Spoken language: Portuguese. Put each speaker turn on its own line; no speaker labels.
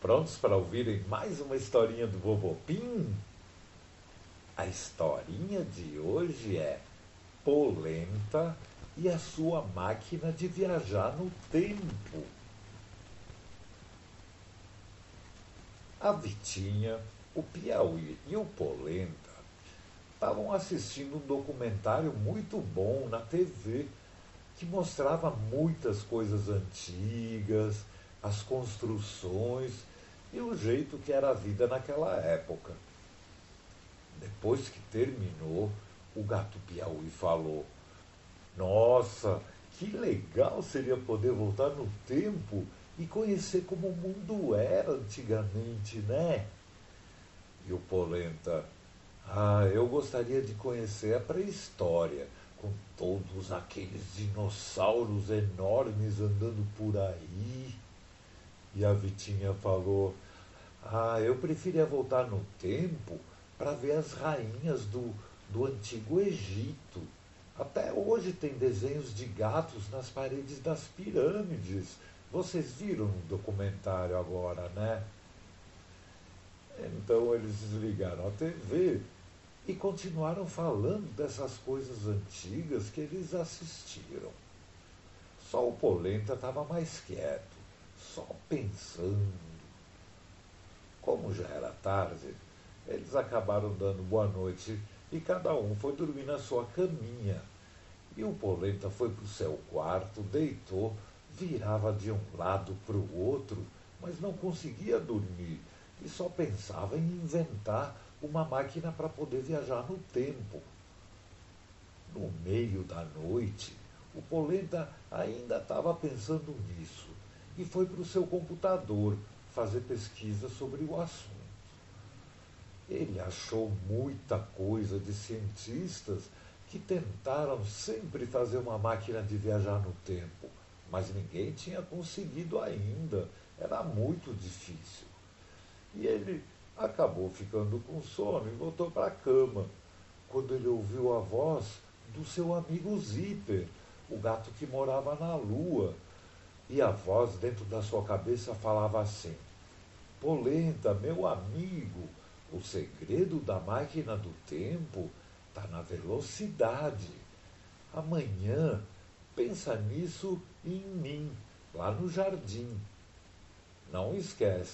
prontos para ouvirem mais uma historinha do Bobopim? A historinha de hoje é Polenta e a sua máquina de viajar no tempo. A Vitinha, o Piauí e o Polenta estavam assistindo um documentário muito bom na TV que mostrava muitas coisas antigas, as construções e o jeito que era a vida naquela época. Depois que terminou, o gato Piauí falou: Nossa, que legal seria poder voltar no tempo e conhecer como o mundo era antigamente, né? E o Polenta: Ah, eu gostaria de conhecer a pré-história, com todos aqueles dinossauros enormes andando por aí. E a Vitinha falou: Ah, eu preferia voltar no tempo para ver as rainhas do, do antigo Egito. Até hoje tem desenhos de gatos nas paredes das pirâmides. Vocês viram no documentário agora, né? Então eles desligaram a TV e continuaram falando dessas coisas antigas que eles assistiram. Só o Polenta estava mais quieto só pensando. Como já era tarde, eles acabaram dando boa noite e cada um foi dormir na sua caminha. E o Polenta foi para o seu quarto, deitou, virava de um lado para o outro, mas não conseguia dormir e só pensava em inventar uma máquina para poder viajar no tempo. No meio da noite, o Polenta ainda estava pensando nisso e foi para o seu computador fazer pesquisa sobre o assunto. Ele achou muita coisa de cientistas que tentaram sempre fazer uma máquina de viajar no tempo, mas ninguém tinha conseguido ainda. Era muito difícil. E ele acabou ficando com sono e voltou para a cama, quando ele ouviu a voz do seu amigo Zíper, o gato que morava na Lua e a voz dentro da sua cabeça falava assim: Polenta, meu amigo, o segredo da máquina do tempo está na velocidade. Amanhã, pensa nisso e em mim, lá no jardim. Não esquece.